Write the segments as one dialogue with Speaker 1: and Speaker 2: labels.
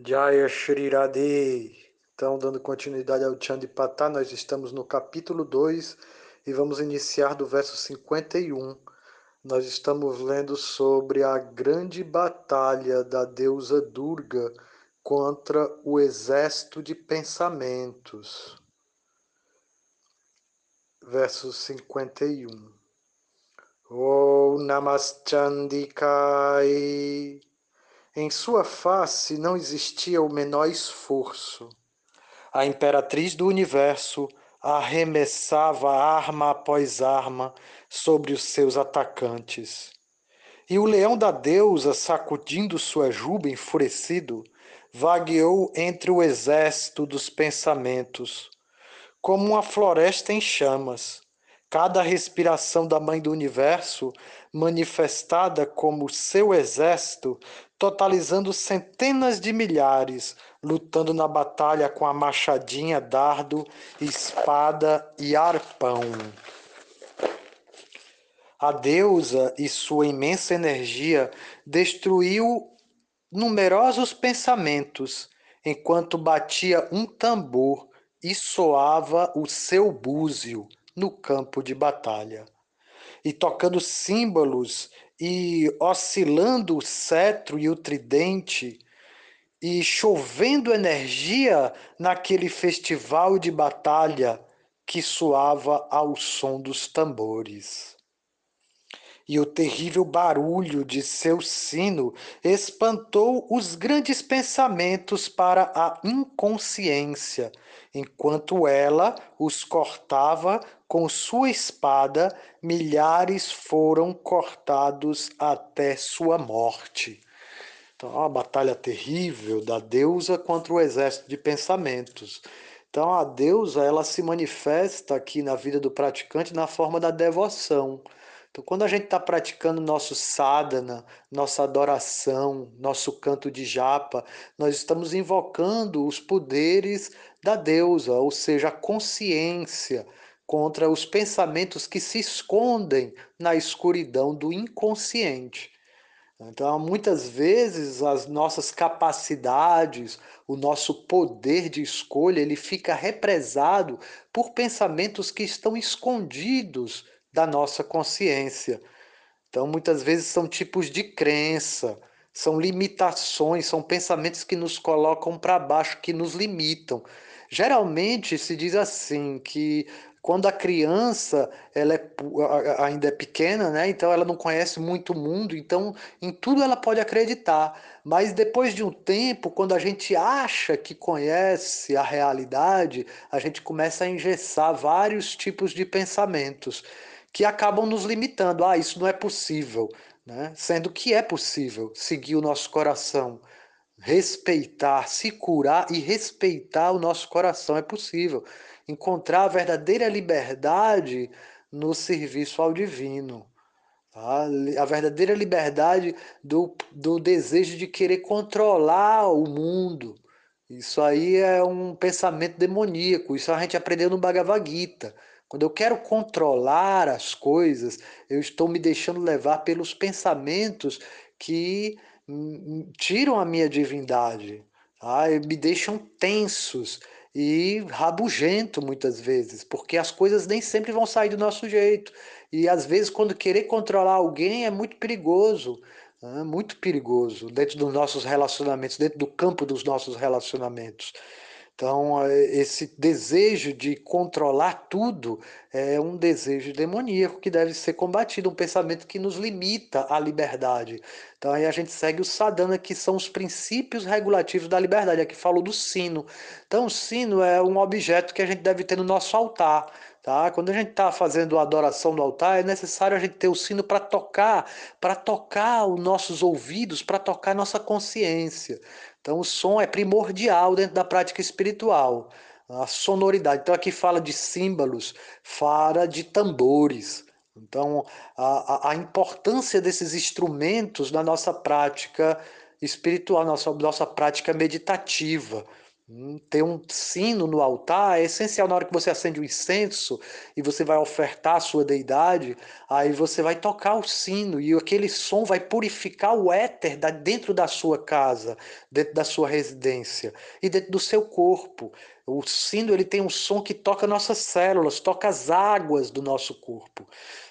Speaker 1: Jaya Shri Radhe. Então, dando continuidade ao Chandipatá, nós estamos no capítulo 2 e vamos iniciar do verso 51. Nós estamos lendo sobre a grande batalha da deusa Durga contra o exército de pensamentos. Verso 51. Om Namaschandikai em sua face não existia o menor esforço. A imperatriz do universo arremessava arma após arma sobre os seus atacantes. E o leão da deusa, sacudindo sua juba enfurecido, vagueou entre o exército dos pensamentos, como uma floresta em chamas. Cada respiração da Mãe do Universo, manifestada como seu exército, totalizando centenas de milhares, lutando na batalha com a machadinha, dardo, espada e arpão. A deusa e sua imensa energia destruiu numerosos pensamentos, enquanto batia um tambor e soava o seu búzio no campo de batalha. E tocando símbolos e oscilando o cetro e o tridente, e chovendo energia naquele festival de batalha que soava ao som dos tambores. E o terrível barulho de seu sino espantou os grandes pensamentos para a inconsciência, enquanto ela os cortava com sua espada, milhares foram cortados até sua morte. Então, é uma batalha terrível da deusa contra o exército de pensamentos. Então, a deusa ela se manifesta aqui na vida do praticante na forma da devoção. Então, quando a gente está praticando nosso sadhana, nossa adoração, nosso canto de japa, nós estamos invocando os poderes da deusa, ou seja, a consciência, contra os pensamentos que se escondem na escuridão do inconsciente. Então, muitas vezes as nossas capacidades, o nosso poder de escolha, ele fica represado por pensamentos que estão escondidos da nossa consciência. Então, muitas vezes são tipos de crença, são limitações, são pensamentos que nos colocam para baixo, que nos limitam. Geralmente se diz assim que quando a criança ela é, ainda é pequena, né? então ela não conhece muito o mundo, então em tudo ela pode acreditar. Mas depois de um tempo, quando a gente acha que conhece a realidade, a gente começa a engessar vários tipos de pensamentos que acabam nos limitando. Ah, isso não é possível. Né? Sendo que é possível seguir o nosso coração, respeitar, se curar e respeitar o nosso coração. É possível encontrar a verdadeira liberdade no serviço ao divino. Tá? A verdadeira liberdade do, do desejo de querer controlar o mundo. Isso aí é um pensamento demoníaco. Isso a gente aprendeu no Bhagavad Gita. Quando eu quero controlar as coisas, eu estou me deixando levar pelos pensamentos que tiram a minha divindade, tá? me deixam tensos e rabugento muitas vezes, porque as coisas nem sempre vão sair do nosso jeito. E às vezes, quando querer controlar alguém é muito perigoso, é muito perigoso dentro dos nossos relacionamentos, dentro do campo dos nossos relacionamentos. Então, é, esse desejo de controlar tudo é um desejo demoníaco que deve ser combatido, um pensamento que nos limita à liberdade. Então, aí a gente segue o sadhana, que são os princípios regulativos da liberdade. Aqui falou do sino. Então, o sino é um objeto que a gente deve ter no nosso altar. Tá? Quando a gente está fazendo a adoração no altar, é necessário a gente ter o sino para tocar, para tocar os nossos ouvidos, para tocar nossa consciência. Então, o som é primordial dentro da prática espiritual, a sonoridade. Então, aqui fala de símbolos, fala de tambores. Então, a, a, importância desses instrumentos na nossa prática espiritual, nossa, nossa prática meditativa. Hum, ter um sino no altar é essencial na hora que você acende o incenso e você vai ofertar a sua deidade, aí você vai tocar o sino e aquele som vai purificar o éter dentro da sua casa, dentro da sua residência e dentro do seu corpo. O sino ele tem um som que toca nossas células, toca as águas do nosso corpo.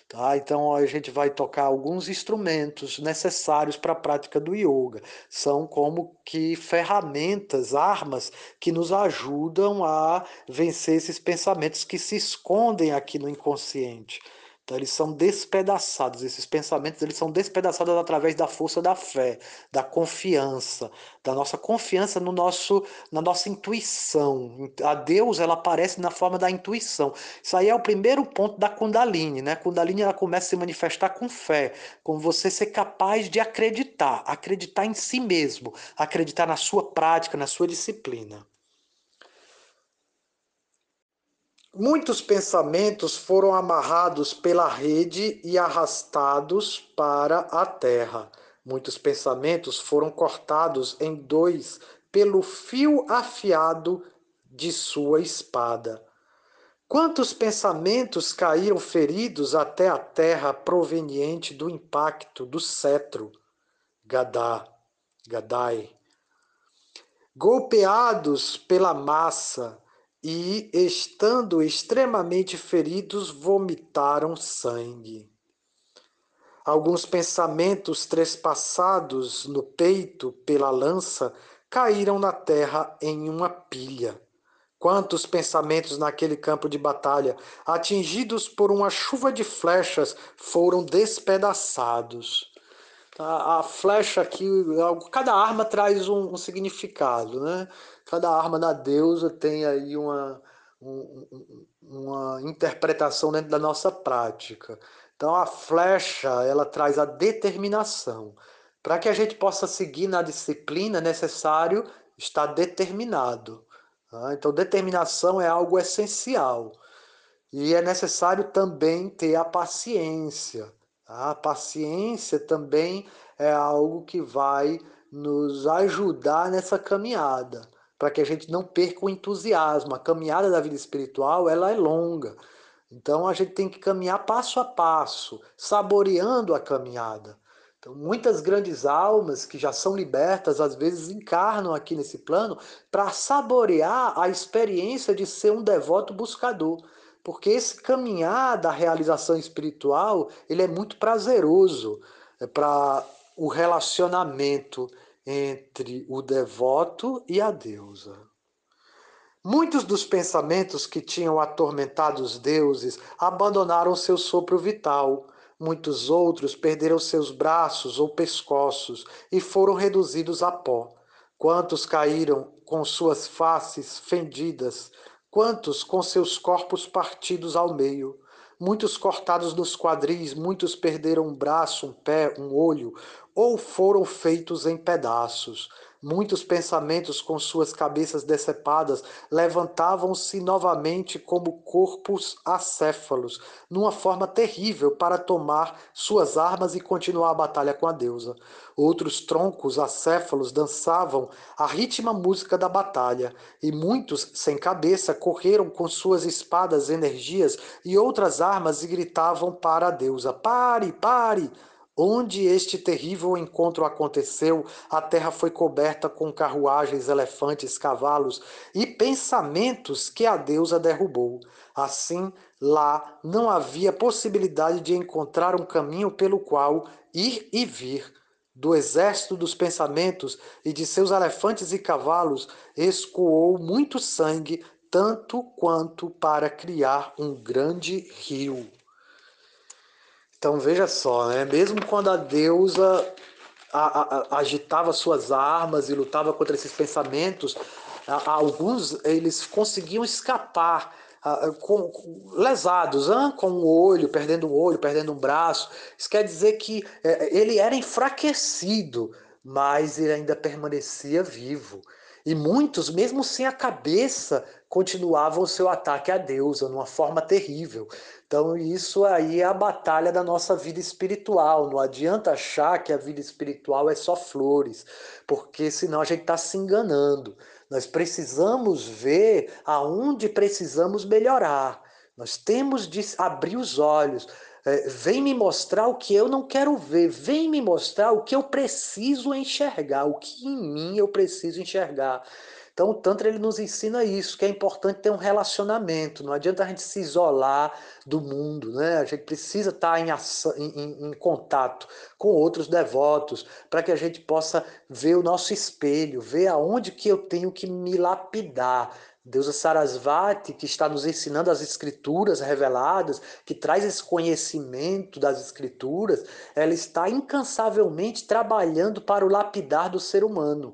Speaker 1: Tá? Então a gente vai tocar alguns instrumentos necessários para a prática do yoga. São como que ferramentas, armas que nos ajudam a vencer esses pensamentos que se escondem aqui no inconsciente. Então, eles são despedaçados, esses pensamentos eles são despedaçados através da força da fé, da confiança, da nossa confiança no nosso, na nossa intuição. A Deus ela aparece na forma da intuição. Isso aí é o primeiro ponto da Kundalini, né? A Kundalini ela começa a se manifestar com fé, com você ser capaz de acreditar, acreditar em si mesmo, acreditar na sua prática, na sua disciplina. Muitos pensamentos foram amarrados pela rede e arrastados para a terra. Muitos pensamentos foram cortados em dois pelo fio afiado de sua espada. Quantos pensamentos caíram feridos até a terra proveniente do impacto do cetro? Gadá, Gadai. Golpeados pela massa, e, estando extremamente feridos, vomitaram sangue. Alguns pensamentos trespassados no peito pela lança caíram na terra em uma pilha. Quantos pensamentos naquele campo de batalha, atingidos por uma chuva de flechas, foram despedaçados. A, flecha aqui, cada arma traz um, um significado, né? Cada arma da deusa tem aí uma, um, uma interpretação dentro da nossa prática. Então a flecha, ela traz a determinação. Para que a gente possa seguir na disciplina, é necessário estar determinado. Tá? Então determinação é algo essencial. E é necessário também ter a paciência. Tá? A paciência também é algo que vai nos ajudar nessa caminhada para que a gente não perca o entusiasmo. A caminhada da vida espiritual ela é longa. Então a gente tem que caminhar passo a passo, saboreando a caminhada. Então, muitas grandes almas que já são libertas, às vezes encarnam aqui nesse plano para saborear a experiência de ser um devoto buscador. Porque esse caminhar da realização espiritual, ele é muito prazeroso é para o relacionamento entre o devoto e a deusa. Muitos dos pensamentos que tinham atormentado os deuses abandonaram seu sopro vital. Muitos outros perderam seus braços ou pescoços e foram reduzidos a pó. Quantos caíram com suas faces fendidas, quantos com seus corpos partidos ao meio muitos cortados nos quadris, muitos perderam um braço, um pé, um olho, ou foram feitos em pedaços. Muitos pensamentos com suas cabeças decepadas levantavam-se novamente como corpos acéfalos, numa forma terrível para tomar suas armas e continuar a batalha com a deusa. Outros troncos acéfalos dançavam a ritma música da batalha, e muitos, sem cabeça, correram com suas espadas, energias e outras armas e gritavam para a deusa: Pare, pare! Onde este terrível encontro aconteceu, a terra foi coberta com carruagens, elefantes, cavalos e pensamentos que a deusa derrubou. Assim, lá não havia possibilidade de encontrar um caminho pelo qual ir e vir. Do exército dos pensamentos e de seus elefantes e cavalos escoou muito sangue, tanto quanto para criar um grande rio. Então veja só, né? mesmo quando a deusa a, a, agitava suas armas e lutava contra esses pensamentos, a, alguns eles conseguiam escapar com, lesados, hein? com um olho, perdendo um olho, perdendo um braço. Isso quer dizer que é, ele era enfraquecido, mas ele ainda permanecia vivo. E muitos, mesmo sem a cabeça, continuavam o seu ataque à deusa, numa forma terrível. Então, isso aí é a batalha da nossa vida espiritual. Não adianta achar que a vida espiritual é só flores, porque senão a gente está se enganando. Nós precisamos ver aonde precisamos melhorar. Nós temos de abrir os olhos. É, vem me mostrar o que eu não quero ver. Vem me mostrar o que eu preciso enxergar, o que em mim eu preciso enxergar. Então, o Tantra ele nos ensina isso, que é importante ter um relacionamento. Não adianta a gente se isolar do mundo, né? A gente precisa estar em, em, em contato com outros devotos para que a gente possa ver o nosso espelho, ver aonde que eu tenho que me lapidar. Deusa Sarasvati, que está nos ensinando as escrituras reveladas, que traz esse conhecimento das escrituras, ela está incansavelmente trabalhando para o lapidar do ser humano.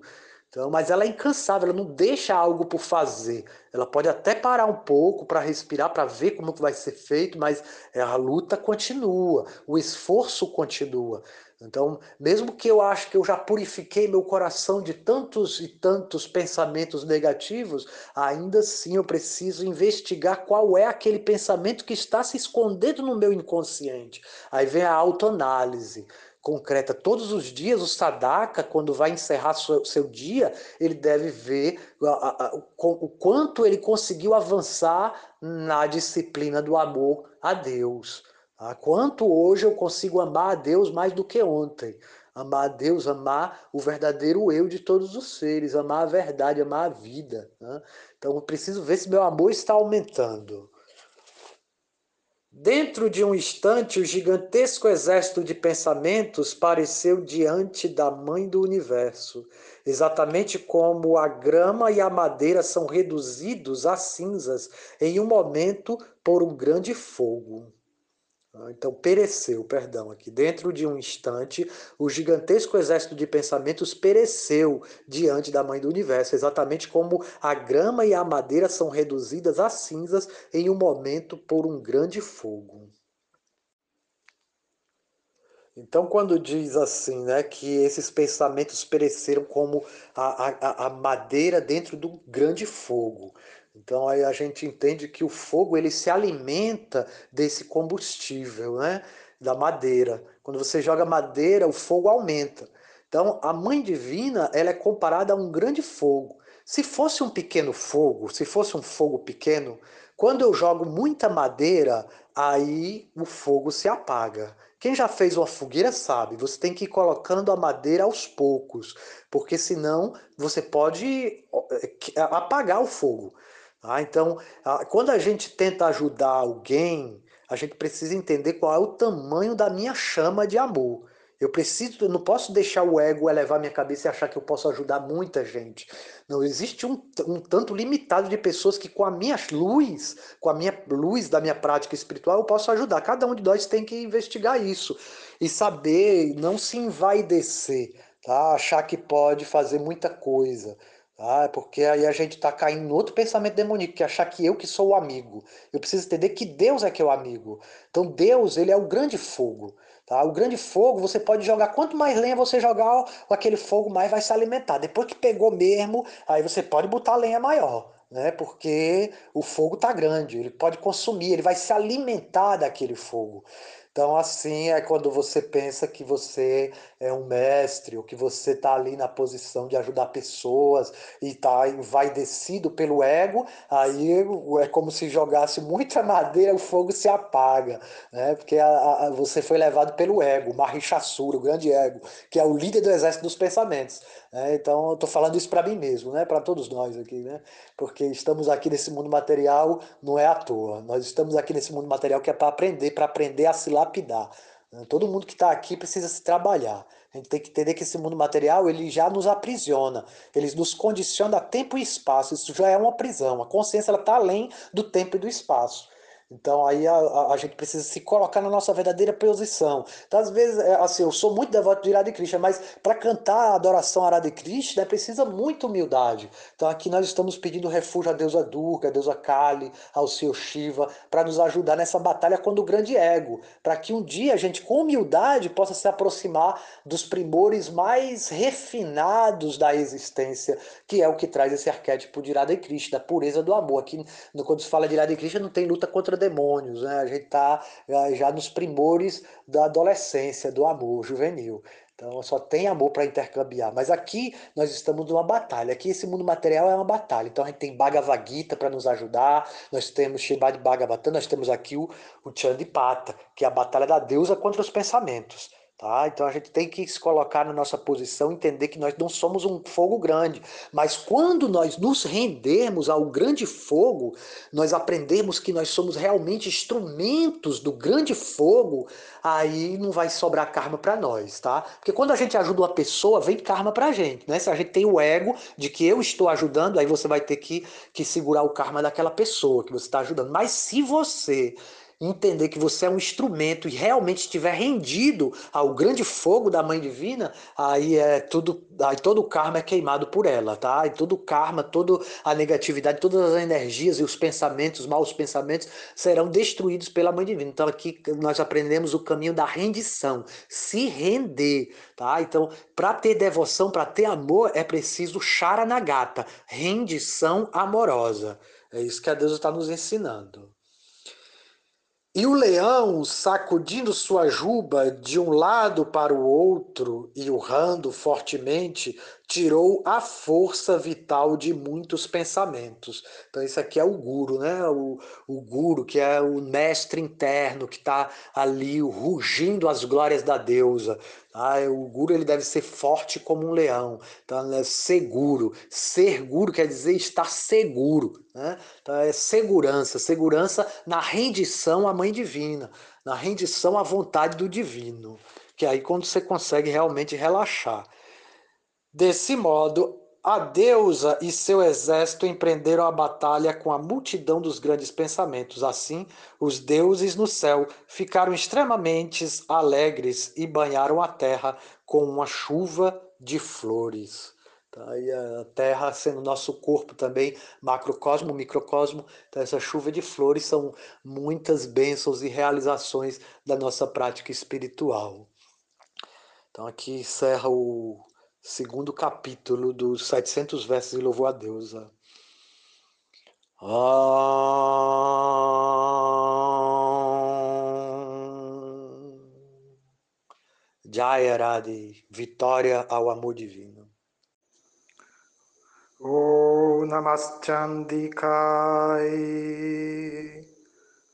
Speaker 1: Então, mas ela é incansável, ela não deixa algo por fazer. Ela pode até parar um pouco para respirar, para ver como vai ser feito, mas a luta continua, o esforço continua. Então, mesmo que eu acho que eu já purifiquei meu coração de tantos e tantos pensamentos negativos, ainda assim eu preciso investigar qual é aquele pensamento que está se escondendo no meu inconsciente. Aí vem a autoanálise concreta. Todos os dias, o sadaka, quando vai encerrar seu, seu dia, ele deve ver a, a, o quanto ele conseguiu avançar na disciplina do amor a Deus. Tá? Quanto hoje eu consigo amar a Deus mais do que ontem. Amar a Deus, amar o verdadeiro eu de todos os seres, amar a verdade, amar a vida. Né? Então eu preciso ver se meu amor está aumentando. Dentro de um instante, o gigantesco exército de pensamentos pareceu diante da mãe do universo, exatamente como a grama e a madeira são reduzidos a cinzas em um momento por um grande fogo. Ah, então, pereceu, perdão, aqui. Dentro de um instante, o gigantesco exército de pensamentos pereceu diante da mãe do universo, exatamente como a grama e a madeira são reduzidas a cinzas em um momento por um grande fogo. Então, quando diz assim, né, que esses pensamentos pereceram como a, a, a madeira dentro do grande fogo, então aí a gente entende que o fogo ele se alimenta desse combustível, né? Da madeira. Quando você joga madeira, o fogo aumenta. Então a mãe divina ela é comparada a um grande fogo. Se fosse um pequeno fogo, se fosse um fogo pequeno, quando eu jogo muita madeira, aí o fogo se apaga. Quem já fez uma fogueira sabe, você tem que ir colocando a madeira aos poucos, porque senão você pode é, apagar o fogo. Ah, então, quando a gente tenta ajudar alguém, a gente precisa entender qual é o tamanho da minha chama de amor. Eu preciso, eu não posso deixar o ego elevar minha cabeça e achar que eu posso ajudar muita gente. Não existe um, um tanto limitado de pessoas que com a minha luz, com a minha luz da minha prática espiritual, eu posso ajudar. Cada um de nós tem que investigar isso e saber, não se envaidecer, tá? Achar que pode fazer muita coisa. Ah, porque aí a gente está caindo no outro pensamento demoníaco, que é achar que eu que sou o amigo. Eu preciso entender que Deus é que é o amigo. Então Deus, ele é o grande fogo. Tá? O grande fogo, você pode jogar, quanto mais lenha você jogar, aquele fogo mais vai se alimentar. Depois que pegou mesmo, aí você pode botar lenha maior. Né? Porque o fogo está grande, ele pode consumir, ele vai se alimentar daquele fogo. Então, assim é quando você pensa que você é um mestre, ou que você está ali na posição de ajudar pessoas e está envaidecido pelo ego, aí é como se jogasse muita madeira, o fogo se apaga, né? porque a, a, você foi levado pelo ego, Mahishasura, o grande ego, que é o líder do exército dos pensamentos. Né? Então, eu estou falando isso para mim mesmo, né? para todos nós aqui, né? porque estamos aqui nesse mundo material, não é à toa. Nós estamos aqui nesse mundo material que é para aprender, para aprender a se lapidar. Né? Todo mundo que está aqui precisa se trabalhar. A gente tem que entender que esse mundo material ele já nos aprisiona, ele nos condiciona a tempo e espaço. Isso já é uma prisão. A consciência está além do tempo e do espaço. Então aí a, a, a, gente precisa se colocar na nossa verdadeira posição. Então, às vezes, é, assim, eu sou muito devoto de Irade Krishna, mas para cantar a adoração a Arade Krishna né, precisa muita humildade. Então aqui nós estamos pedindo refúgio a deusa Durga, a deusa Kali, ao Senhor Shiva, para nos ajudar nessa batalha contra o grande ego, para que um dia a gente, com humildade, possa se aproximar dos primores mais refinados da existência, que é o que traz esse arquétipo de Irade Krishna, da pureza do amor. Aqui, quando se fala de Irade Krishna, não tem luta contra demônios, né? A gente está já nos primores da adolescência, do amor juvenil. Então só tem amor para intercambiar. Mas aqui nós estamos numa batalha. Aqui esse mundo material é uma batalha. Então a gente tem Bhagavad Gita para nos ajudar, nós temos Shibad Bhagavatam, nós temos aqui o, o Chandipata, que é a batalha da deusa contra os pensamentos. Tá? Então a gente tem que se colocar na nossa posição, entender que nós não somos um fogo grande, mas quando nós nos rendermos ao grande fogo, nós aprendemos que nós somos realmente instrumentos do grande fogo, aí não vai sobrar karma para nós, tá? Porque quando a gente ajuda uma pessoa, vem karma para a gente, né? Se a gente tem o ego de que eu estou ajudando, aí você vai ter que, que segurar o karma daquela pessoa que você está ajudando. Mas se você entender que você é um instrumento e realmente estiver rendido ao grande fogo da Mãe Divina, aí é tudo, aí todo o karma é queimado por ela, tá? E todo o karma, toda a negatividade, todas as energias e os pensamentos, os maus pensamentos serão destruídos pela Mãe Divina. Então aqui nós aprendemos o caminho da rendição, se render, tá? Então, para ter devoção, para ter amor, é preciso charanagata, rendição amorosa. É isso que a Deus está nos ensinando. E o leão, sacudindo sua juba de um lado para o outro e urrando fortemente, tirou a força vital de muitos pensamentos. Então, isso aqui é o guru, né? O, o guru, que é o mestre interno, que está ali rugindo as glórias da deusa. Tá? O guru ele deve ser forte como um leão, então, é seguro. Ser guru quer dizer estar seguro. Né? Então, é segurança, segurança na rendição à Mãe Divina, na rendição à vontade do Divino. Que é aí quando você consegue realmente relaxar. Desse modo, a deusa e seu exército empreenderam a batalha com a multidão dos grandes pensamentos. Assim, os deuses no céu ficaram extremamente alegres e banharam a terra com uma chuva de flores. Tá? E a terra sendo nosso corpo também, macrocosmo, microcosmo. Então, essa chuva de flores são muitas bênçãos e realizações da nossa prática espiritual. Então, aqui encerra o segundo capítulo dos 700 versos de louvor a Deus. Jayaradi, vitória ao amor divino. O Namaschandikai.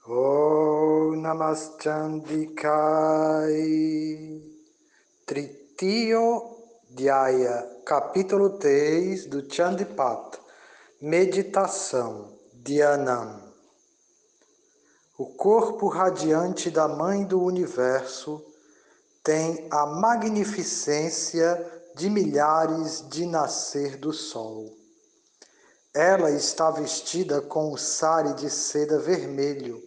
Speaker 1: O Namaschandikai. Tritio Dhyaya, capítulo 3 do Chandipat, Meditação, Dhyanam. O corpo radiante da Mãe do Universo tem a magnificência de milhares de nascer do Sol. Ela está vestida com o sari de seda vermelho.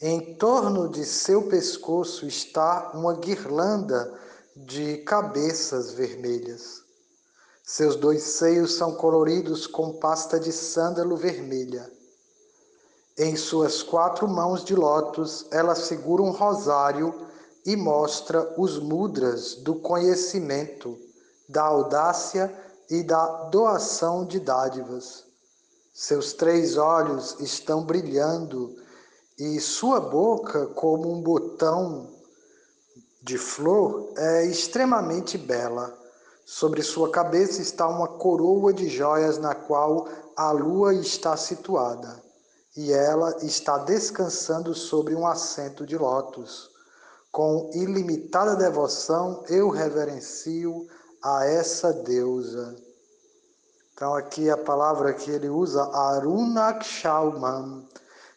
Speaker 1: Em torno de seu pescoço está uma guirlanda de cabeças vermelhas. Seus dois seios são coloridos com pasta de sândalo vermelha. Em suas quatro mãos de lótus, ela segura um rosário e mostra os mudras do conhecimento, da audácia e da doação de dádivas. Seus três olhos estão brilhando e sua boca, como um botão de flor é extremamente bela. Sobre sua cabeça está uma coroa de joias na qual a lua está situada, e ela está descansando sobre um assento de lótus. Com ilimitada devoção, eu reverencio a essa deusa. Então, aqui a palavra que ele usa, Arunakshalman,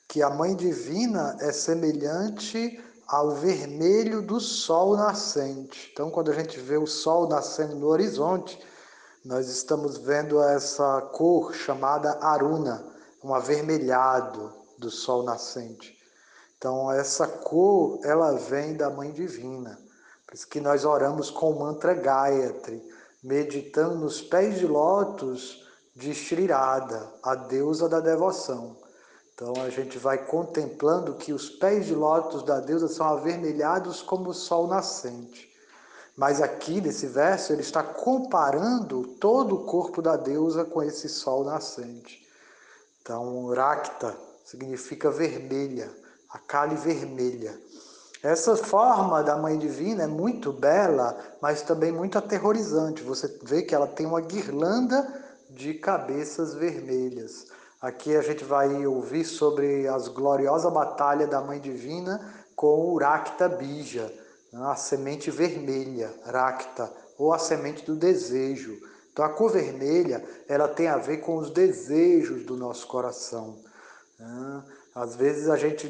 Speaker 1: que a mãe divina é semelhante ao vermelho do sol nascente. Então, quando a gente vê o sol nascendo no horizonte, nós estamos vendo essa cor chamada aruna, um avermelhado do sol nascente. Então, essa cor, ela vem da Mãe Divina. Por isso que nós oramos com o mantra Gayatri, meditando nos pés de lótus de Shri Radha, a deusa da devoção. Então a gente vai contemplando que os pés de lótus da deusa são avermelhados como o sol nascente. Mas aqui nesse verso ele está comparando todo o corpo da deusa com esse sol nascente. Então, Rakta significa vermelha, a cale vermelha. Essa forma da Mãe Divina é muito bela, mas também muito aterrorizante. Você vê que ela tem uma guirlanda de cabeças vermelhas. Aqui a gente vai ouvir sobre as gloriosa batalha da Mãe Divina com o Rakta Bija, a semente vermelha, Rakta, ou a semente do desejo. Então a cor vermelha, ela tem a ver com os desejos do nosso coração. Né. Às vezes a gente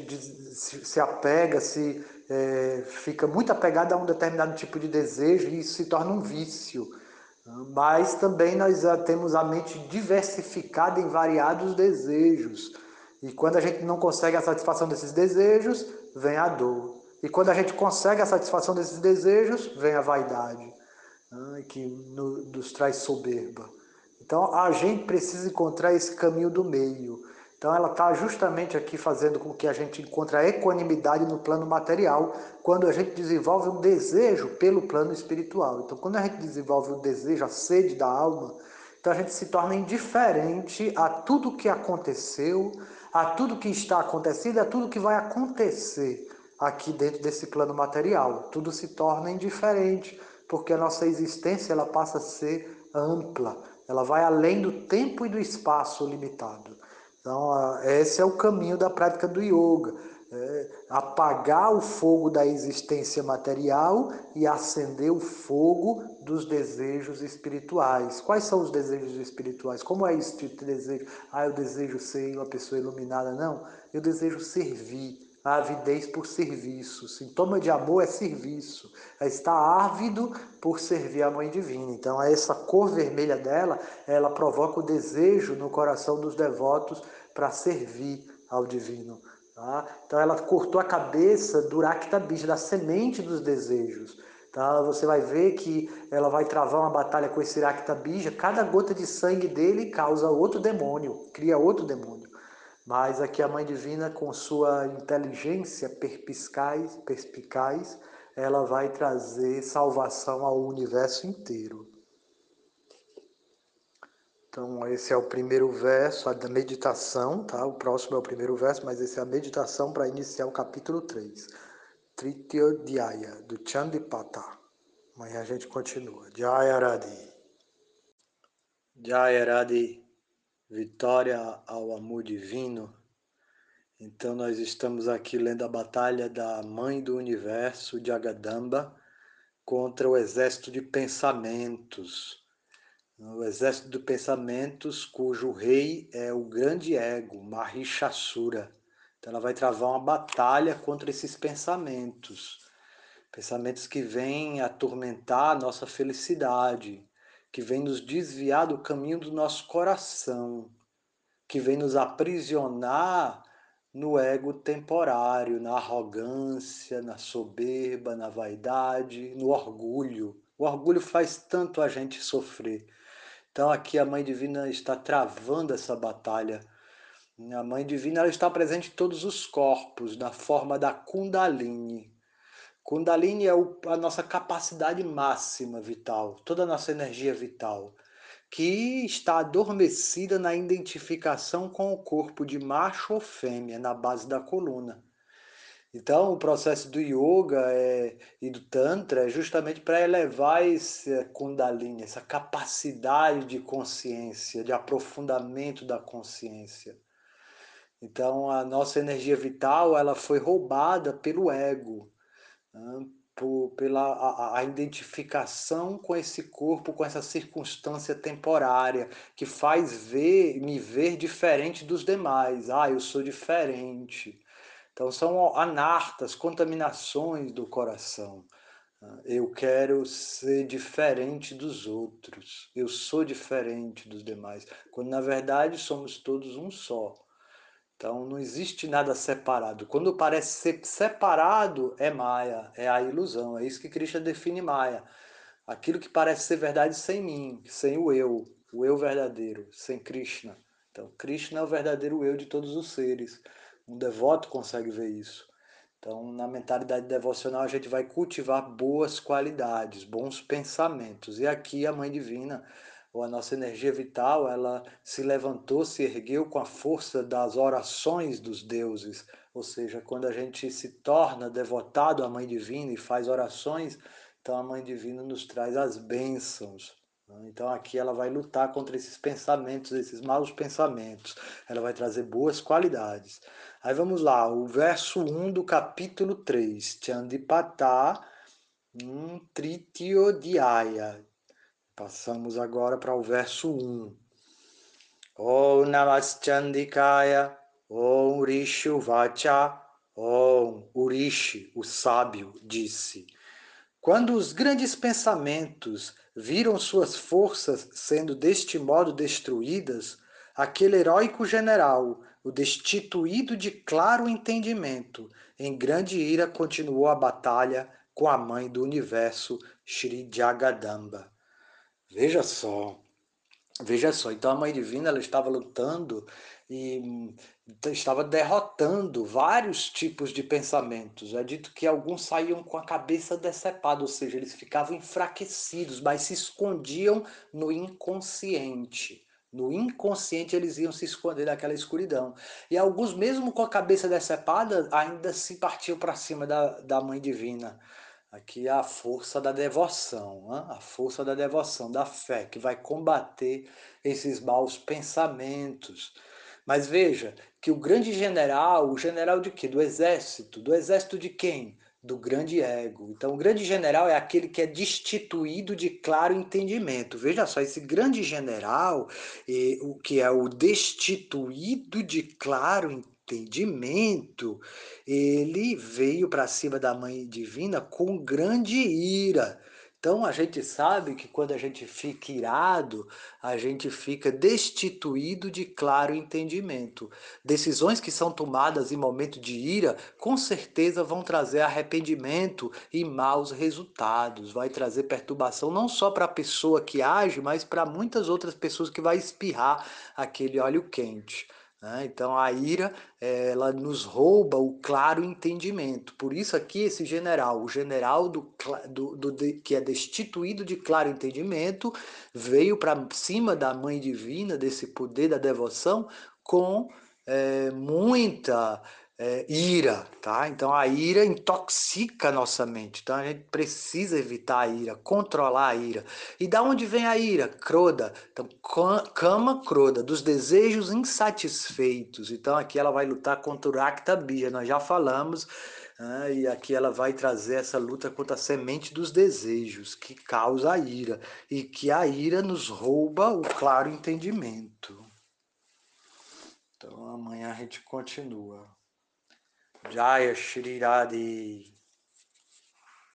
Speaker 1: se apega, se é, fica muito apegado a um determinado tipo de desejo e isso se torna um vício. Mas também nós temos a mente diversificada em variados desejos. E quando a gente não consegue a satisfação desses desejos, vem a dor. E quando a gente consegue a satisfação desses desejos, vem a vaidade, né, que nos traz soberba. Então a gente precisa encontrar esse caminho do meio. Então ela está justamente aqui fazendo com que a gente encontre a equanimidade no plano material, quando a gente desenvolve um desejo pelo plano espiritual. Então quando a gente desenvolve o desejo, a sede da alma, então a gente se torna indiferente a tudo que aconteceu, a tudo que está acontecendo, a tudo que vai acontecer aqui dentro desse plano material. Tudo se torna indiferente, porque a nossa existência ela passa a ser ampla, ela vai além do tempo e do espaço limitado. Então, esse é o caminho da prática do yoga. É apagar o fogo da existência material e acender o fogo dos desejos espirituais. Quais são os desejos espirituais? Como é esse tipo de desejo? Ah, eu desejo ser uma pessoa iluminada. Não, eu desejo servir a avidez por serviço. Sintoma de amor é serviço. É estar ávido por servir a Mãe Divina. Então, essa cor vermelha dela, ela provoca o desejo no coração dos devotos para servir ao Divino. Tá? Então, ela cortou a cabeça do Rakta Bija, da semente dos desejos. Tá? Você vai ver que ela vai travar uma batalha com esse Rakta Bija. Cada gota de sangue dele causa outro demônio, cria outro demônio. Mas aqui a Mãe Divina, com sua inteligência perspicaz, perspicaz, ela vai trazer salvação ao universo inteiro. Então, esse é o primeiro verso a da meditação, tá? O próximo é o primeiro verso, mas esse é a meditação para iniciar o capítulo 3. Tritya Dhyaya, do Chandipata. Amanhã a gente continua. Jaya Radhi. Vitória ao amor divino. Então nós estamos aqui lendo a batalha da mãe do universo, de Agadamba, contra o exército de pensamentos. O exército de pensamentos, cujo rei é o grande ego, Mahishasura. Então ela vai travar uma batalha contra esses pensamentos. Pensamentos que vêm atormentar a nossa felicidade, que vem nos desviar do caminho do nosso coração, que vem nos aprisionar no ego temporário, na arrogância, na soberba, na vaidade, no orgulho. O orgulho faz tanto a gente sofrer. Então aqui a Mãe Divina está travando essa batalha. A Mãe Divina ela está presente em todos os corpos, na forma da Kundalini, Kundalini é a nossa capacidade máxima vital, toda a nossa energia vital, que está adormecida na identificação com o corpo de macho ou fêmea na base da coluna. Então, o processo do yoga é, e do tantra é justamente para elevar esse kundalini, essa capacidade de consciência, de aprofundamento da consciência. Então, a nossa energia vital ela foi roubada pelo ego pela a, a, identificação com esse corpo, com essa circunstância temporária, que faz ver, me ver diferente dos demais. Ah, eu sou diferente. Então são anartas, contaminações do coração. Eu quero ser diferente dos outros. Eu sou diferente dos demais. Quando na verdade somos todos um só. Então não existe nada separado. Quando parece ser separado, é Maya, é a ilusão. É isso que Krishna define Maya. Aquilo que parece ser verdade sem mim, sem o eu, o eu verdadeiro, sem Krishna. Então, Krishna é o verdadeiro eu de todos os seres. Um devoto consegue ver isso. Então, na mentalidade devocional, a gente vai cultivar boas qualidades, bons pensamentos. E aqui a Mãe Divina ou a nossa energia vital, ela se levantou, se ergueu com a força das orações dos deuses. Ou seja, quando a gente se torna devotado à Mãe Divina e faz orações, então a Mãe Divina nos traz as bênçãos. Né? Então aqui ela vai lutar contra esses pensamentos, esses maus pensamentos. Ela vai trazer boas qualidades. Aí vamos lá, o verso 1 do capítulo 3. Chandipata um Tritiodhyaya. Passamos agora para o verso 1. Om Namaschandikaya, Om Rishu Vacha, Om Urishi, o sábio, disse. Quando os grandes pensamentos viram suas forças sendo deste modo destruídas, aquele heróico general, o destituído de claro entendimento, em grande ira continuou a batalha com a mãe do universo, Sri Jagadamba. Veja só, veja só. Então a Mãe Divina ela estava lutando e hum, estava derrotando vários tipos de pensamentos. É dito que alguns saíam com a cabeça decepada, ou seja, eles ficavam enfraquecidos, mas se escondiam no inconsciente. No inconsciente eles iam se esconder daquela escuridão. E alguns, mesmo com a cabeça decepada, ainda se partiam para cima da, da Mãe Divina. Aqui é a força da devoção, a força da devoção, da fé, que vai combater esses maus pensamentos. Mas veja que o grande general, o general de quê? Do exército. Do exército de quem? Do grande ego. Então, o grande general é aquele que é destituído de claro entendimento. Veja só, esse grande general, o que é o destituído de claro entendimento, entendimento, ele veio para cima da mãe divina com grande ira. Então a gente sabe que quando a gente fica irado, a gente fica destituído de claro entendimento. Decisões que são tomadas em momento de ira, com certeza vão trazer arrependimento e maus resultados. Vai trazer perturbação não só para a pessoa que age, mas para muitas outras pessoas que vai espirrar aquele óleo quente. Né? Então a ira ela nos rouba o claro entendimento. Por isso aqui esse general, o general do, do, do que é destituído de claro entendimento, veio para cima da mãe divina, desse poder da devoção, com é, muita é, ira, tá? Então a ira intoxica a nossa mente. Então a gente precisa evitar a ira, controlar a ira. E da onde vem a ira? Croda. Então cama croda, dos desejos insatisfeitos. Então aqui ela vai lutar contra o Rakta Bija, nós já falamos. Né? e aqui ela vai trazer essa luta contra a semente dos desejos, que causa a ira. E que a ira nos rouba o claro entendimento. Então amanhã a gente continua. Jaya Shri Radhe